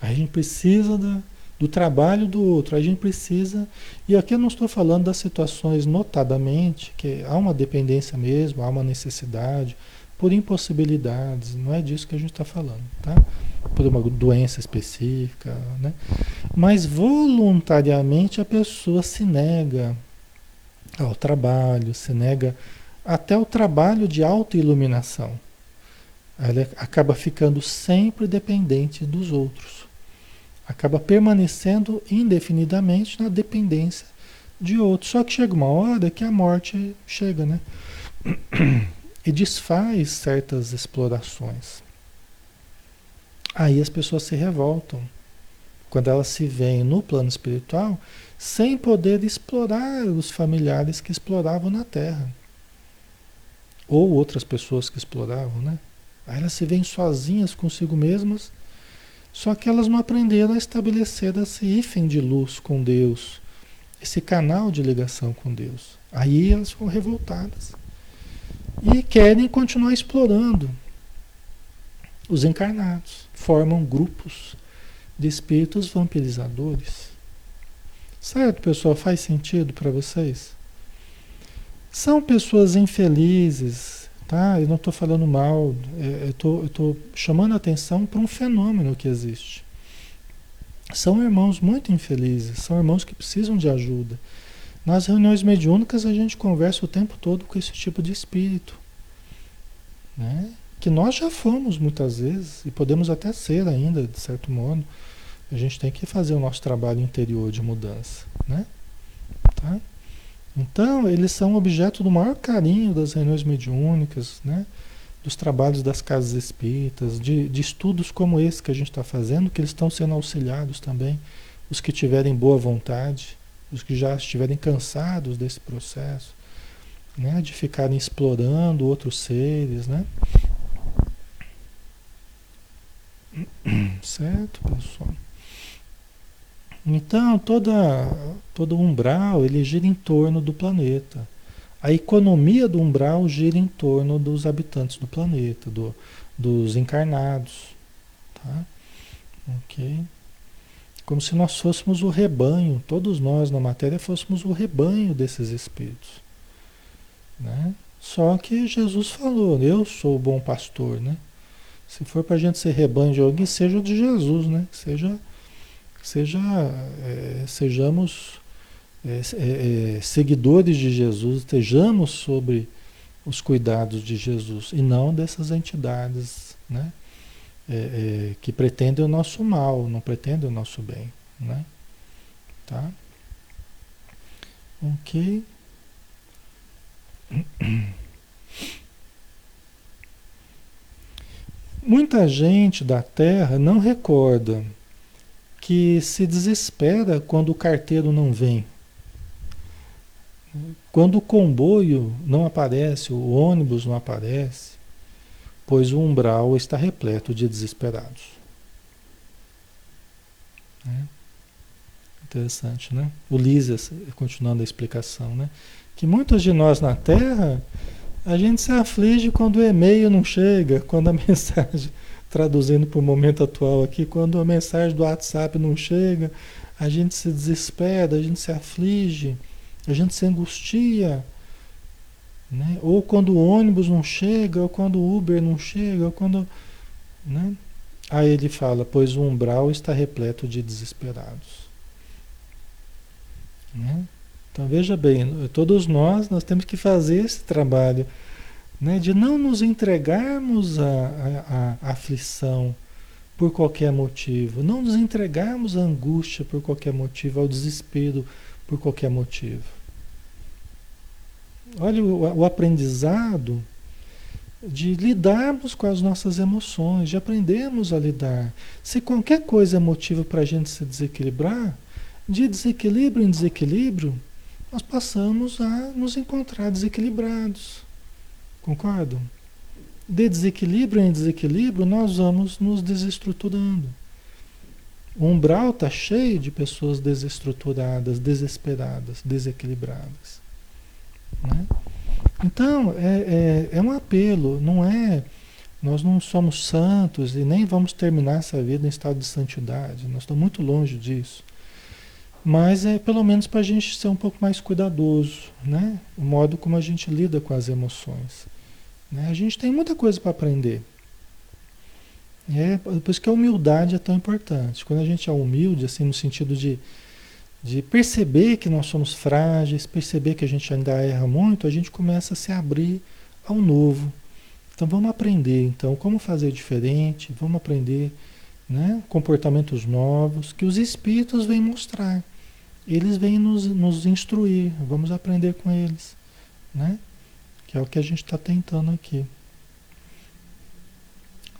Speaker 1: A gente precisa da, do trabalho do outro, a gente precisa. E aqui eu não estou falando das situações, notadamente, que há uma dependência mesmo, há uma necessidade, por impossibilidades, não é disso que a gente está falando, tá? Por uma doença específica, né? Mas voluntariamente a pessoa se nega ao trabalho, se nega até o trabalho de autoiluminação. Ela acaba ficando sempre dependente dos outros acaba permanecendo indefinidamente na dependência de outros. Só que chega uma hora que a morte chega, né? (clears throat) e desfaz certas explorações. Aí as pessoas se revoltam quando elas se veem no plano espiritual sem poder explorar os familiares que exploravam na Terra ou outras pessoas que exploravam, né? Aí elas se veem sozinhas consigo mesmas, só que elas não aprenderam a estabelecer esse hífen de luz com Deus, esse canal de ligação com Deus. Aí elas ficam revoltadas e querem continuar explorando os encarnados, formam grupos de espíritos vampirizadores. Certo, pessoal? Faz sentido para vocês? São pessoas infelizes, tá? Eu não estou falando mal, é, eu estou chamando atenção para um fenômeno que existe. São irmãos muito infelizes, são irmãos que precisam de ajuda. Nas reuniões mediúnicas a gente conversa o tempo todo com esse tipo de espírito, né? Que nós já fomos muitas vezes e podemos até ser ainda, de certo modo. A gente tem que fazer o nosso trabalho interior de mudança, né? Tá? Então, eles são objeto do maior carinho das reuniões mediúnicas, né? dos trabalhos das casas espíritas, de, de estudos como esse que a gente está fazendo, que eles estão sendo auxiliados também, os que tiverem boa vontade, os que já estiverem cansados desse processo, né? de ficarem explorando outros seres, né? Certo, pessoal? Então, toda, todo umbral ele gira em torno do planeta. A economia do umbral gira em torno dos habitantes do planeta, do, dos encarnados. Tá? Ok? Como se nós fôssemos o rebanho, todos nós na matéria fôssemos o rebanho desses espíritos. Né? Só que Jesus falou, eu sou o bom pastor, né? Se for para a gente ser rebanho de alguém, seja de Jesus, né? Seja seja, é, sejamos é, é, é, seguidores de Jesus, estejamos sobre os cuidados de Jesus e não dessas entidades né, é, é, que pretendem o nosso mal, não pretendem o nosso bem. Né? Tá? Ok. Muita gente da Terra não recorda que se desespera quando o carteiro não vem. Quando o comboio não aparece, o ônibus não aparece, pois o umbral está repleto de desesperados. É. Interessante, né? Lísias, continuando a explicação, né? Que muitos de nós na Terra, a gente se aflige quando o e-mail não chega, (laughs) quando a mensagem traduzindo para o momento atual aqui, quando a mensagem do WhatsApp não chega, a gente se desespera, a gente se aflige, a gente se angustia. Né? Ou quando o ônibus não chega, ou quando o Uber não chega, ou quando. Né? Aí ele fala, pois o umbral está repleto de desesperados. Né? Então veja bem, todos nós, nós temos que fazer esse trabalho né, de não nos entregarmos à, aflição por qualquer motivo, não nos entregarmos à angústia por qualquer motivo, ao desespero por qualquer motivo. Olha o, o aprendizado de lidarmos com as nossas emoções, de aprendermos a lidar. Se qualquer coisa é motivo para a gente se desequilibrar, de desequilíbrio em desequilíbrio, nós passamos a nos encontrar desequilibrados. Concordam? De desequilíbrio em desequilíbrio, nós vamos nos desestruturando. O umbral está cheio de pessoas desestruturadas, desesperadas, desequilibradas. Né? Então, é, é, é, um apelo, não é. Nós não somos santos e nem vamos terminar essa vida em estado de santidade, nós estamos muito longe disso. Mas é pelo menos para a gente ser um pouco mais cuidadoso, né? O modo como a gente lida com as emoções. Né? A gente tem muita coisa para aprender. É, por isso que a humildade é tão importante. Quando a gente é humilde, assim, no sentido de, de perceber que nós somos frágeis, perceber que a gente ainda erra muito, a gente começa a se abrir ao novo. Então vamos aprender, então, como fazer diferente, vamos aprender né, comportamentos novos que os espíritos vêm mostrar. Eles vêm nos, nos instruir, vamos aprender com eles. Né? Que é o que a gente está tentando aqui.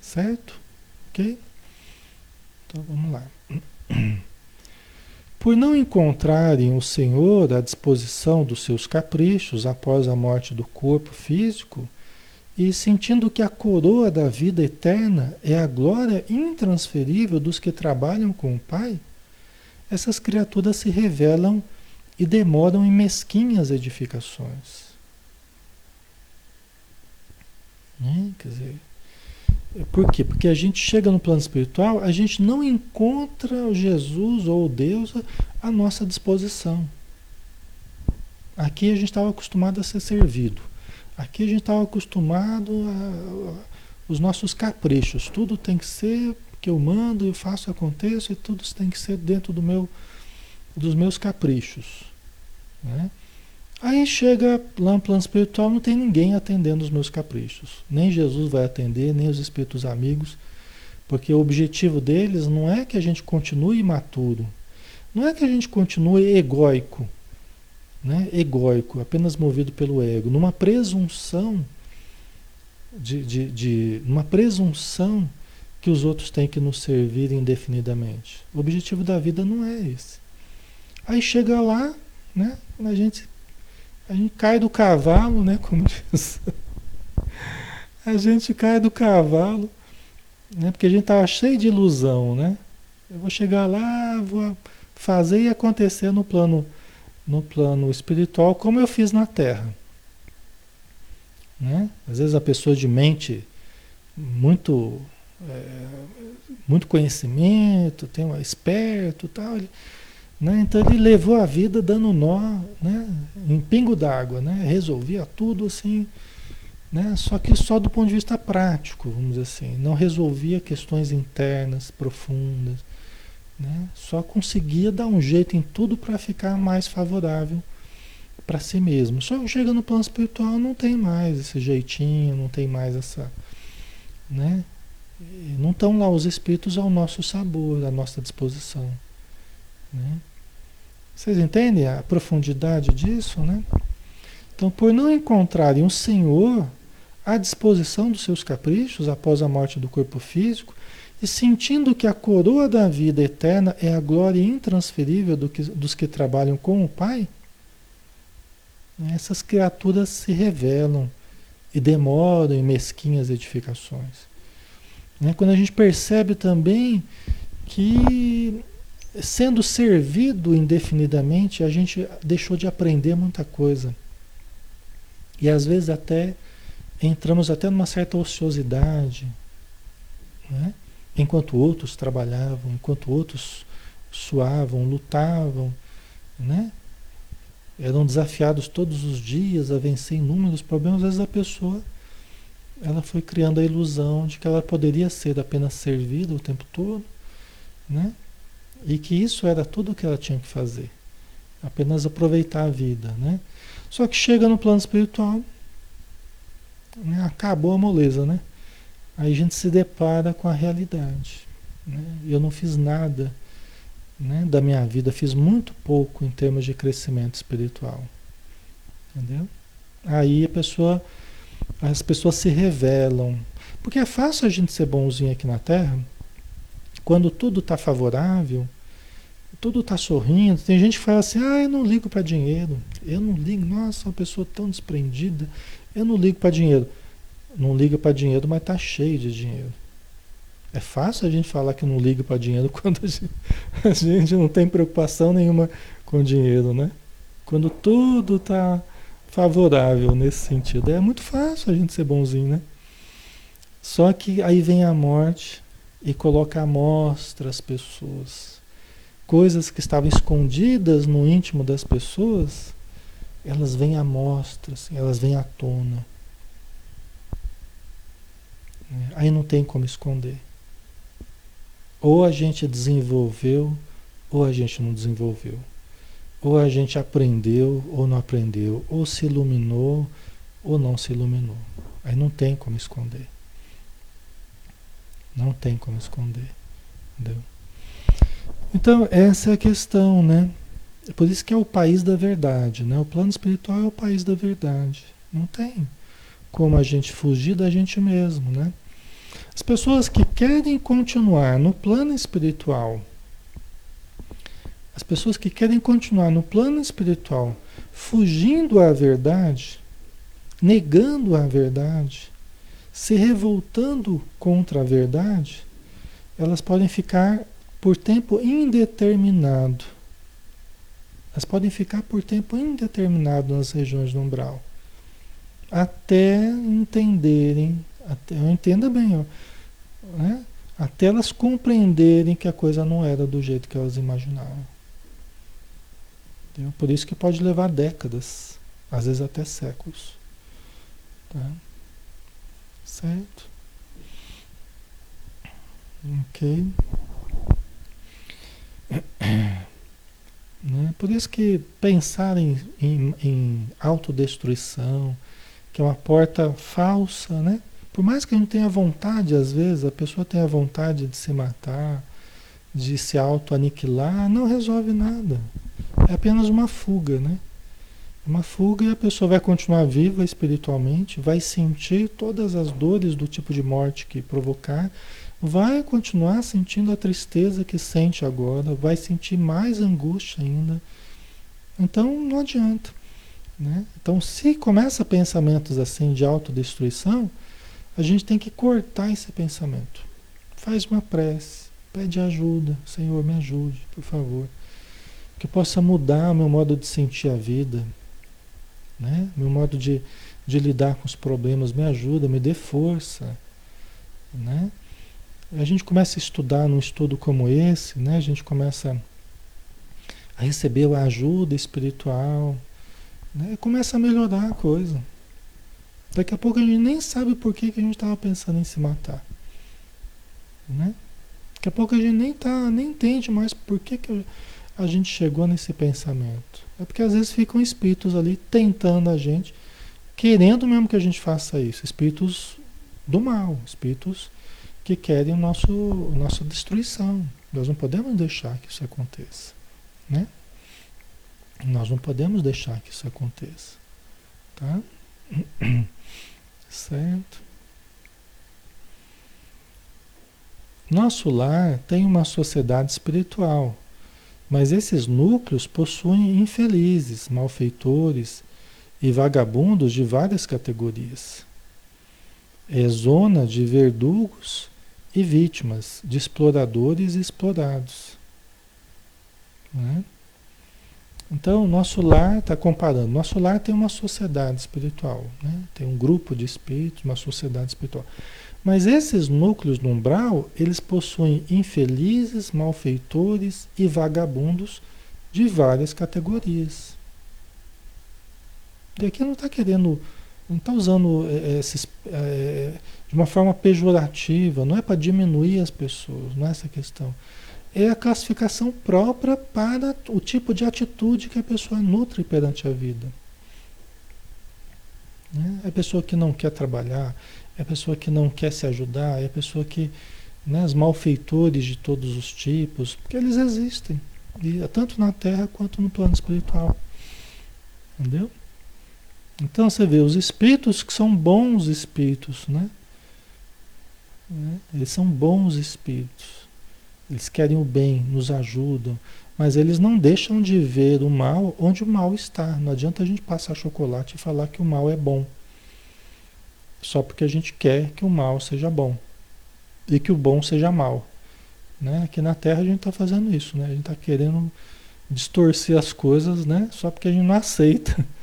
Speaker 1: Certo? Ok? Então vamos lá. (clears throat) Por não encontrarem o Senhor à disposição dos seus caprichos após a morte do corpo físico, e sentindo que a coroa da vida eterna é a glória intransferível dos que trabalham com o Pai, essas criaturas se revelam e demoram em mesquinhas edificações. Né? Quer dizer, por quê? Porque a gente chega no plano espiritual, a gente não encontra o Jesus ou Deus à nossa disposição. Aqui a gente estava acostumado a ser servido. Aqui a gente estava acostumado a, os nossos caprichos. Tudo tem que ser que eu mando, eu faço, aconteça e tudo tem que ser dentro do meu, dos meus caprichos. Né? Aí chega lá no plano espiritual, não tem ninguém atendendo os meus caprichos. Nem Jesus vai atender, nem os espíritos amigos, porque o objetivo deles não é que a gente continue imaturo, não é que a gente continue egóico, né? egóico, apenas movido pelo ego, numa presunção de, de, de numa presunção que os outros têm que nos servir indefinidamente. O objetivo da vida não é esse. Aí chega lá, né? A gente a gente cai do cavalo, né? Como (laughs) diz. A gente cai do cavalo, né? Porque a gente estava cheio de ilusão, né? Eu vou chegar lá, vou fazer e acontecer no plano, no plano espiritual, como eu fiz na Terra. Né? Às vezes a pessoa de mente muito, é, muito conhecimento, tem um esperto, tal. Ele, né? Então ele levou a vida dando nó né? em pingo d'água, né? resolvia tudo assim, né? só que só do ponto de vista prático, vamos dizer assim, não resolvia questões internas, profundas, né? só conseguia dar um jeito em tudo para ficar mais favorável para si mesmo. Só que chega no plano espiritual não tem mais esse jeitinho, não tem mais essa. Né? Não estão lá os espíritos ao nosso sabor, à nossa disposição. Né? Vocês entendem a profundidade disso, né? Então, por não encontrarem um Senhor à disposição dos seus caprichos após a morte do corpo físico, e sentindo que a coroa da vida eterna é a glória intransferível do que, dos que trabalham com o Pai, essas criaturas se revelam e demoram em mesquinhas edificações. Né? Quando a gente percebe também que sendo servido indefinidamente, a gente deixou de aprender muita coisa. E às vezes até entramos até numa certa ociosidade, né? enquanto outros trabalhavam, enquanto outros suavam, lutavam, né? eram desafiados todos os dias a vencer inúmeros problemas, às vezes a pessoa ela foi criando a ilusão de que ela poderia ser apenas servida o tempo todo, né? E que isso era tudo o que ela tinha que fazer. Apenas aproveitar a vida, né? Só que chega no plano espiritual, né? acabou a moleza, né? Aí a gente se depara com a realidade. Né? Eu não fiz nada né, da minha vida, fiz muito pouco em termos de crescimento espiritual. Entendeu? Aí a pessoa, as pessoas se revelam. Porque é fácil a gente ser bonzinho aqui na Terra, quando tudo está favorável, tudo está sorrindo. Tem gente que fala assim: ah, eu não ligo para dinheiro. Eu não ligo, nossa, uma pessoa tão desprendida. Eu não ligo para dinheiro. Não liga para dinheiro, mas está cheio de dinheiro. É fácil a gente falar que não liga para dinheiro (laughs) quando a gente, a gente, não tem preocupação nenhuma com dinheiro, né? Quando tudo está favorável nesse sentido. É muito fácil a gente ser bonzinho, né? Só que aí vem a morte e coloca à mostra as pessoas. Coisas que estavam escondidas no íntimo das pessoas, elas vêm à mostra, assim, elas vêm à tona. Aí não tem como esconder. Ou a gente desenvolveu, ou a gente não desenvolveu. Ou a gente aprendeu, ou não aprendeu. Ou se iluminou, ou não se iluminou. Aí não tem como esconder. Não tem como esconder. Entendeu? Então, essa é a questão, né? Por isso que é o país da verdade, né? O plano espiritual é o país da verdade. Não tem. como a gente fugir da gente mesmo, né? As pessoas que querem continuar no plano espiritual, as pessoas que querem continuar no plano espiritual, fugindo à verdade, negando a verdade, se revoltando contra a verdade, elas podem ficar por tempo indeterminado. Elas podem ficar por tempo indeterminado nas regiões do umbral. Até entenderem, até, entenda bem, ó, né? até elas compreenderem que a coisa não era do jeito que elas imaginavam. Entendeu? Por isso que pode levar décadas, às vezes até séculos. Tá? Certo? Ok. (coughs) Né? Por isso que pensar em, em, em autodestruição, que é uma porta falsa, né? Por mais que a gente tenha vontade, às vezes, a pessoa tenha vontade de se matar, de se auto-aniquilar, não resolve nada. É apenas uma fuga, né? Uma fuga e a pessoa vai continuar viva espiritualmente, vai sentir todas as dores do tipo de morte que provocar, vai continuar sentindo a tristeza que sente agora, vai sentir mais angústia ainda. Então não adianta. Né? Então, se começa pensamentos assim de autodestruição, a gente tem que cortar esse pensamento. Faz uma prece, pede ajuda. Senhor, me ajude, por favor. Que possa mudar meu modo de sentir a vida, né? meu modo de, de lidar com os problemas. Me ajuda, me dê força. Né? A gente começa a estudar num estudo como esse, né? a gente começa a receber a ajuda espiritual, né? começa a melhorar a coisa. Daqui a pouco a gente nem sabe por que, que a gente estava pensando em se matar. Né? Daqui a pouco a gente nem, tá, nem entende mais por que, que a gente chegou nesse pensamento. É porque às vezes ficam espíritos ali tentando a gente, querendo mesmo que a gente faça isso. Espíritos do mal, espíritos que querem o nosso, a nossa destruição. Nós não podemos deixar que isso aconteça. Né? Nós não podemos deixar que isso aconteça. Tá? (clears throat) Certo? Nosso lar tem uma sociedade espiritual, mas esses núcleos possuem infelizes, malfeitores e vagabundos de várias categorias. É zona de verdugos e vítimas, de exploradores e explorados. Né? Então, nosso lar, está comparando, nosso lar tem uma sociedade espiritual, né? tem um grupo de espíritos, uma sociedade espiritual. Mas esses núcleos no umbral, eles possuem infelizes, malfeitores e vagabundos de várias categorias. E aqui não está querendo, não está usando é, esses, é, de uma forma pejorativa, não é para diminuir as pessoas, não é essa questão é a classificação própria para o tipo de atitude que a pessoa nutre perante a vida. Né? É a pessoa que não quer trabalhar, é a pessoa que não quer se ajudar, é a pessoa que. Né, os malfeitores de todos os tipos, porque eles existem, e, tanto na Terra quanto no plano espiritual. Entendeu? Então você vê os espíritos que são bons espíritos, né? né? Eles são bons espíritos. Eles querem o bem, nos ajudam, mas eles não deixam de ver o mal onde o mal está. Não adianta a gente passar chocolate e falar que o mal é bom. Só porque a gente quer que o mal seja bom e que o bom seja mal. Né? Aqui na Terra a gente está fazendo isso, né? a gente está querendo distorcer as coisas né? só porque a gente não aceita. (laughs)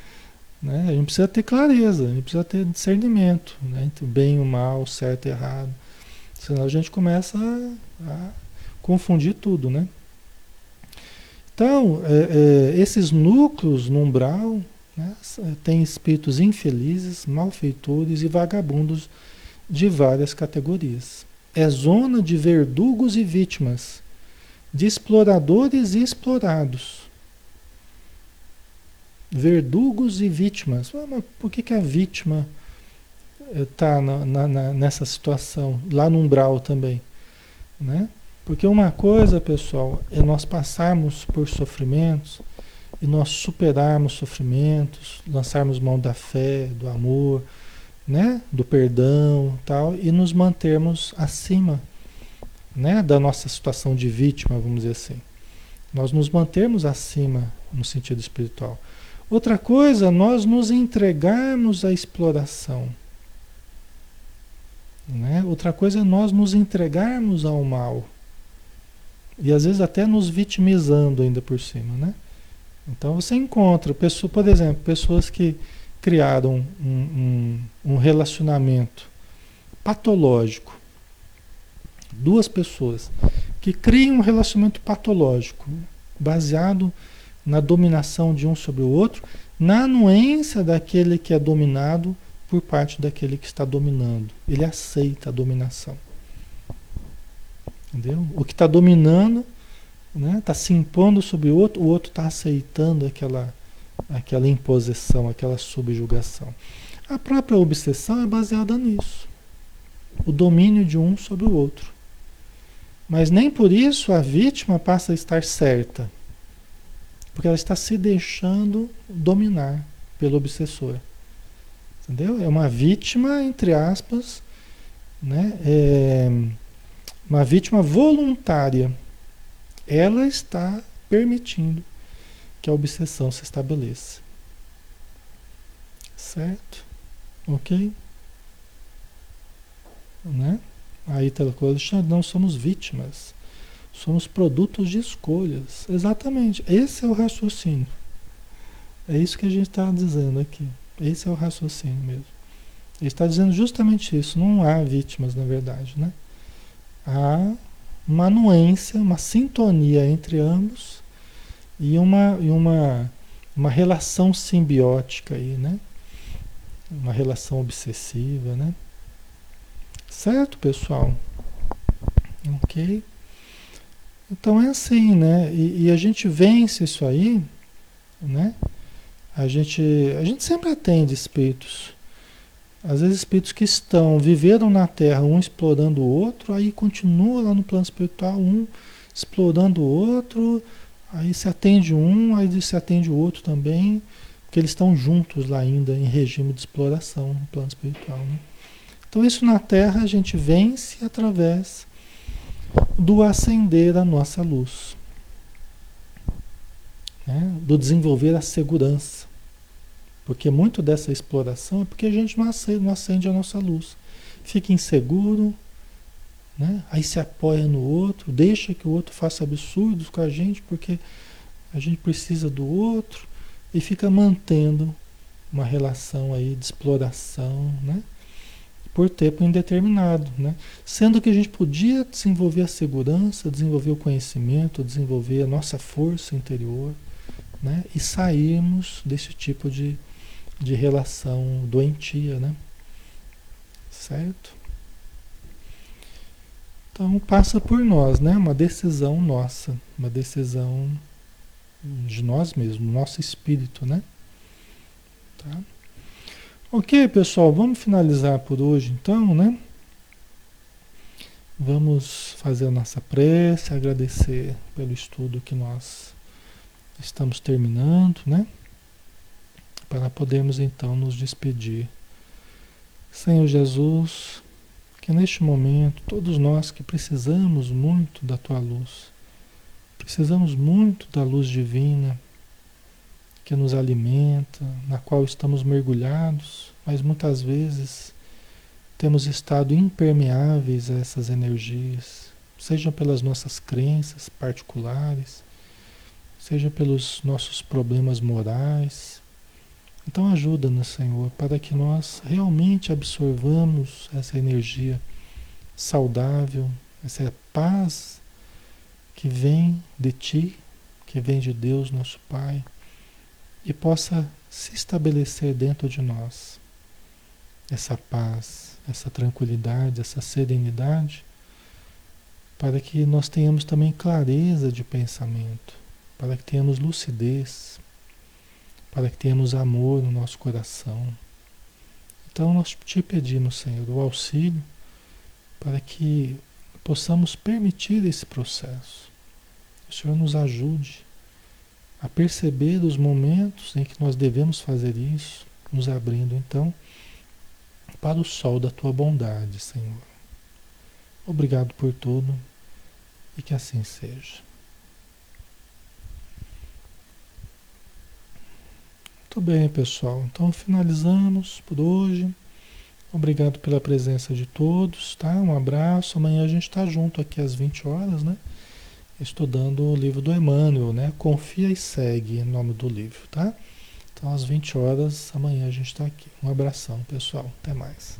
Speaker 1: Né? A gente precisa ter clareza, a gente precisa ter discernimento né? entre o bem e o mal, certo e errado. Senão a gente começa a, a confundir tudo, né? Então, é, é, esses núcleos no umbral né, têm espíritos infelizes, malfeitores e vagabundos de várias categorias. É zona de verdugos e vítimas, de exploradores e explorados. Verdugos e vítimas. Ah, mas por que, que a vítima está eh, nessa situação? Lá no umbral também. Né? Porque uma coisa, pessoal, é nós passarmos por sofrimentos e nós superarmos sofrimentos, lançarmos mão da fé, do amor, né, do perdão, tal, e nos mantermos acima, né, da nossa situação de vítima, vamos dizer assim. Nós nos mantermos acima no sentido espiritual. Outra coisa, nós nos entregarmos à exploração. Né? Outra coisa é nós nos entregarmos ao mal. E às vezes até nos vitimizando ainda por cima, né? Então você encontra, pessoa, por exemplo, pessoas que criaram um, um, um relacionamento patológico. Duas pessoas que criam um relacionamento patológico, baseado na dominação de um sobre o outro, na anuência daquele que é dominado por parte daquele que está dominando. Ele aceita a dominação. Entendeu? O que está dominando né, tá se impondo sobre o outro, o outro está aceitando aquela, aquela imposição, aquela subjugação. A própria obsessão é baseada nisso. O domínio de um sobre o outro. Mas nem por isso a vítima passa a estar certa. Porque ela está se deixando dominar pelo obsessor. Entendeu? É uma vítima, entre aspas, né? É uma vítima voluntária. Ela está permitindo que a obsessão se estabeleça. Certo? Ok? Né? Aí tá Alexandre, não somos vítimas. Somos produtos de escolhas. Exatamente. Esse é o raciocínio. É isso que a gente está dizendo aqui. Esse é o raciocínio mesmo. Ele está dizendo justamente isso. Não há vítimas, na verdade, né? Há uma anuência, uma sintonia entre ambos e uma, e uma, uma relação simbiótica aí, né? Uma relação obsessiva, né? Certo, pessoal? Ok? Então é assim, né? E, e, a gente vence isso aí, né? A gente, a gente sempre atende espíritos. Às vezes espíritos que estão, viveram na Terra, um explorando o outro, aí continua lá no plano espiritual, um explorando o outro, aí se atende um, aí se atende o outro também, porque eles estão juntos lá ainda em regime de exploração no plano espiritual, né? Então, isso na Terra a gente vence através do acender a nossa luz, né? do desenvolver a segurança. Porque muito dessa exploração é porque a gente não acende, não acende a nossa luz. Fica inseguro, né? aí se apoia no outro, deixa que o outro faça absurdos com a gente, porque a gente precisa do outro, e fica mantendo uma relação aí de exploração, né? por tempo indeterminado, né? Sendo que a gente podia desenvolver a segurança, desenvolver o conhecimento, desenvolver a nossa força interior, né? E sairmos desse tipo de, de relação doentia, né? Certo? Então passa por nós, né? Uma decisão nossa, uma decisão de nós mesmos, nosso espírito, né? Tá? Ok, pessoal, vamos finalizar por hoje então, né? Vamos fazer a nossa prece, agradecer pelo estudo que nós estamos terminando, né? Para podermos então nos despedir. Senhor Jesus, que neste momento todos nós que precisamos muito da tua luz, precisamos muito da luz divina, que nos alimenta, na qual estamos mergulhados, mas muitas vezes temos estado impermeáveis a essas energias, seja pelas nossas crenças particulares, seja pelos nossos problemas morais. Então ajuda-nos, Senhor, para que nós realmente absorvamos essa energia saudável, essa paz que vem de Ti, que vem de Deus, nosso Pai e possa se estabelecer dentro de nós essa paz, essa tranquilidade, essa serenidade, para que nós tenhamos também clareza de pensamento, para que tenhamos lucidez, para que tenhamos amor no nosso coração. Então nós te pedimos, Senhor, o auxílio para que possamos permitir esse processo. O Senhor nos ajude a perceber os momentos em que nós devemos fazer isso, nos abrindo então para o sol da tua bondade, Senhor. Obrigado por tudo e que assim seja. Muito bem, pessoal. Então finalizamos por hoje. Obrigado pela presença de todos, tá? Um abraço. Amanhã a gente está junto aqui às 20 horas, né? Estudando o livro do Emmanuel, né? Confia e segue, nome do livro, tá? Então às 20 horas amanhã a gente está aqui. Um abração, pessoal. Até mais.